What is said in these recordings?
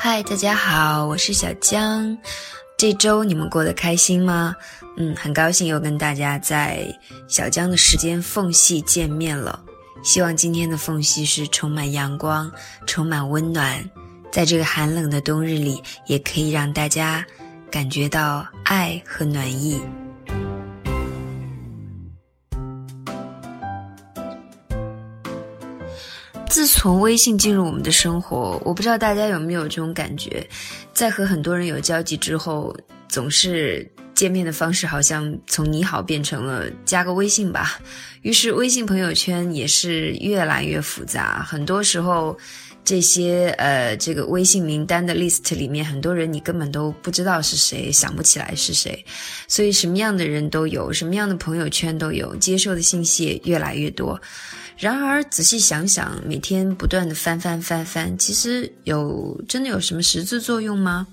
嗨，大家好，我是小江。这周你们过得开心吗？嗯，很高兴又跟大家在小江的时间缝隙见面了。希望今天的缝隙是充满阳光、充满温暖，在这个寒冷的冬日里，也可以让大家感觉到爱和暖意。自从微信进入我们的生活，我不知道大家有没有这种感觉，在和很多人有交集之后，总是见面的方式好像从你好变成了加个微信吧。于是微信朋友圈也是越来越复杂，很多时候这些呃这个微信名单的 list 里面，很多人你根本都不知道是谁，想不起来是谁，所以什么样的人都有，什么样的朋友圈都有，接受的信息也越来越多。然而，仔细想想，每天不断的翻翻翻翻，其实有真的有什么实质作用吗？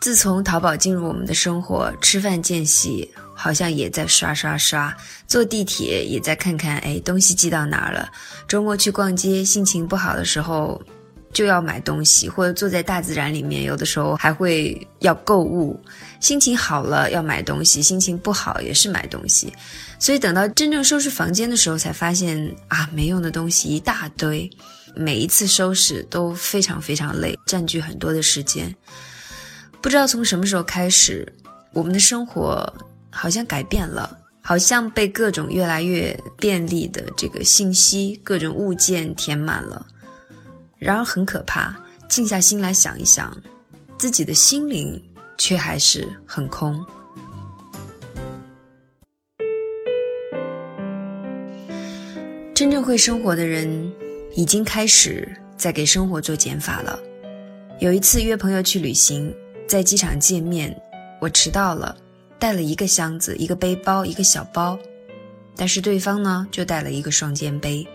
自从淘宝进入我们的生活，吃饭间隙好像也在刷刷刷，坐地铁也在看看，哎，东西寄到哪儿了？周末去逛街，心情不好的时候。就要买东西，或者坐在大自然里面，有的时候还会要购物。心情好了要买东西，心情不好也是买东西。所以等到真正收拾房间的时候，才发现啊，没用的东西一大堆。每一次收拾都非常非常累，占据很多的时间。不知道从什么时候开始，我们的生活好像改变了，好像被各种越来越便利的这个信息、各种物件填满了。然而很可怕，静下心来想一想，自己的心灵却还是很空。真正会生活的人，已经开始在给生活做减法了。有一次约朋友去旅行，在机场见面，我迟到了，带了一个箱子、一个背包、一个小包，但是对方呢，就带了一个双肩背。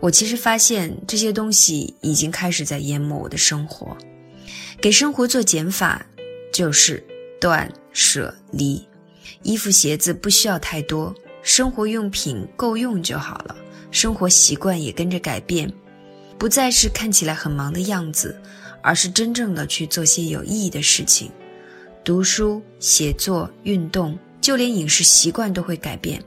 我其实发现这些东西已经开始在淹没我的生活。给生活做减法，就是断舍离。衣服鞋子不需要太多，生活用品够用就好了。生活习惯也跟着改变，不再是看起来很忙的样子，而是真正的去做些有意义的事情。读书、写作、运动，就连饮食习惯都会改变。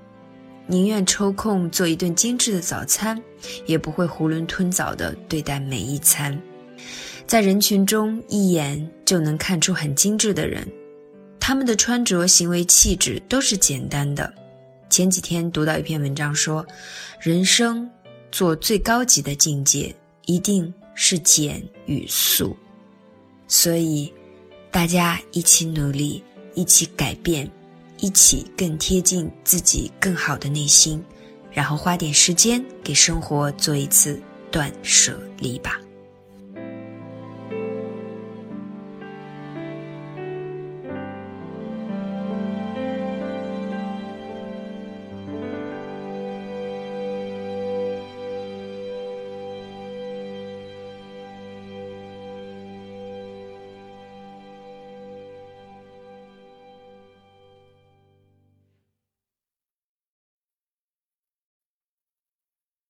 宁愿抽空做一顿精致的早餐，也不会囫囵吞枣地对待每一餐。在人群中，一眼就能看出很精致的人，他们的穿着、行为、气质都是简单的。前几天读到一篇文章说，人生做最高级的境界，一定是简与素。所以，大家一起努力，一起改变。一起更贴近自己更好的内心，然后花点时间给生活做一次断舍离吧。